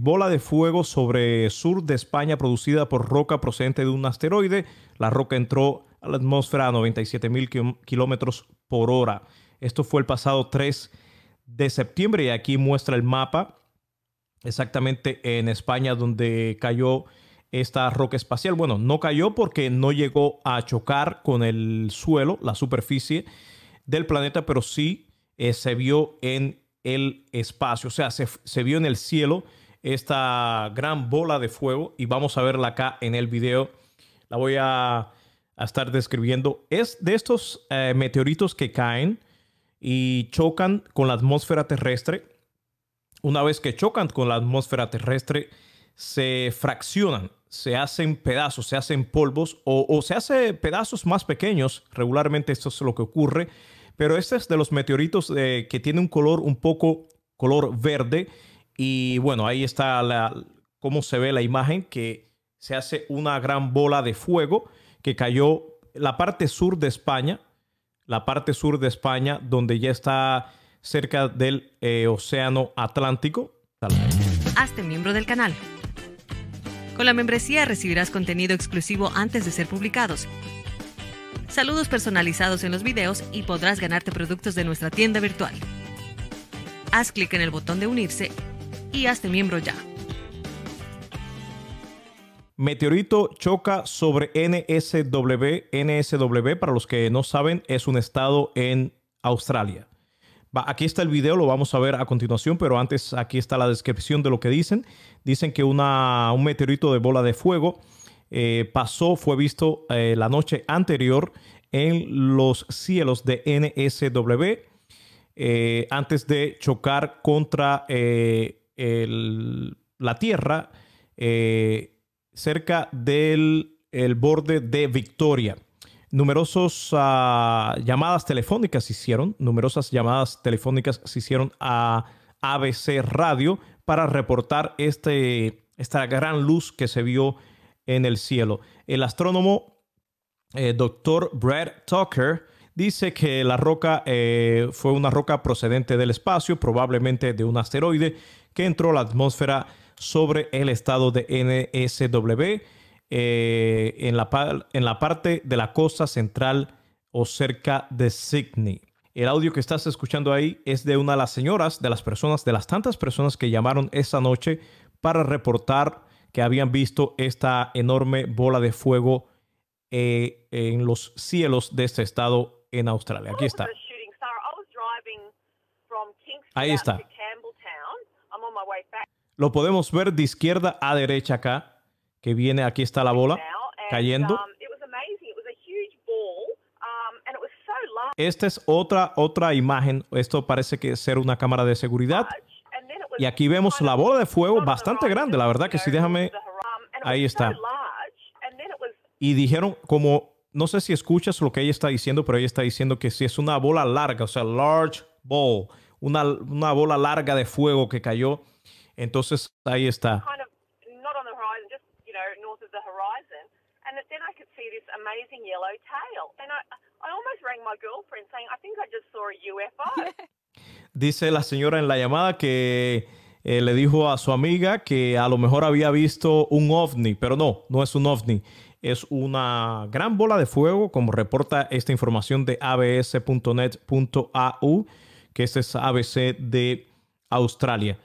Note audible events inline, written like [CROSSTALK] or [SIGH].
bola de fuego sobre sur de España producida por roca procedente de un asteroide. La roca entró a la atmósfera a 97 mil kilómetros por hora. Esto fue el pasado 3 de septiembre y aquí muestra el mapa exactamente en España donde cayó esta roca espacial. Bueno, no cayó porque no llegó a chocar con el suelo, la superficie del planeta, pero sí eh, se vio en el espacio, o sea, se, vio en el cielo esta gran bola de fuego y vamos a verla acá en el video. La voy a, estar describiendo. Es de estos eh, meteoritos que caen y chocan con la atmósfera terrestre. Una vez que chocan con la atmósfera terrestre, se fraccionan, se hacen pedazos, se hacen polvos o, se hace pedazos más pequeños. Regularmente esto es lo que ocurre. Pero este es de los meteoritos eh, que tiene un color un poco color verde. Y bueno, ahí está la, cómo se ve la imagen que se hace una gran bola de fuego que cayó la parte sur de España, la parte sur de España, donde ya está cerca del eh, Océano Atlántico. Hazte miembro del canal. Con la membresía recibirás contenido exclusivo antes de ser publicados saludos personalizados en los videos y podrás ganarte productos de nuestra tienda virtual. Haz clic en el botón de unirse y hazte miembro ya. Meteorito choca sobre NSW. NSW, para los que no saben, es un estado en Australia. aquí está el video, lo vamos a ver a continuación, pero antes aquí está la descripción de lo que dicen. Dicen que una, un meteorito de bola de fuego eh, pasó, fue visto eh, la noche anterior en los cielos de NSW eh, antes de chocar contra la Tierra cerca del borde de Victoria. Numerosas ah, llamadas telefónicas se hicieron, numerosas llamadas telefónicas se hicieron a ABC Radio para reportar este, esta gran luz que se vio en el cielo. El astrónomo eh, Dr. Brad Tucker dice que la roca eh, fue una roca procedente del espacio, probablemente de un asteroide que entró a la atmósfera sobre el estado de NSW eh, en, la, en la parte de la costa central o cerca de Sydney. El audio que estás escuchando ahí es de una de las señoras, de las personas, de las tantas personas que llamaron esa noche para reportar que habían visto esta enorme bola de fuego eh, en los cielos de este estado en Australia. Aquí está. Ahí está. Lo podemos ver de izquierda a derecha acá, que viene, aquí está la bola cayendo. Um, um, Esta es otra, otra imagen. Esto parece que ser una cámara de seguridad. Y aquí vemos la bola de fuego bastante grande, la verdad que sí, déjame... Ahí está. Y dijeron como, no sé si escuchas lo que ella está diciendo, pero ella está diciendo que si es una bola larga, o sea, large ball, una, una bola larga de fuego que cayó. Entonces ahí está. And then I could see this amazing yellow tail. And I, I almost rang my girlfriend saying, I think I just saw a UFO. [LAUGHS] Dice la señora en la llamada que eh, le dijo a su amiga que a lo mejor había visto un ovni, pero no, no es un ovni. Es una gran bola de fuego, como reporta esta información de abs.net.au, que este es ABC de Australia.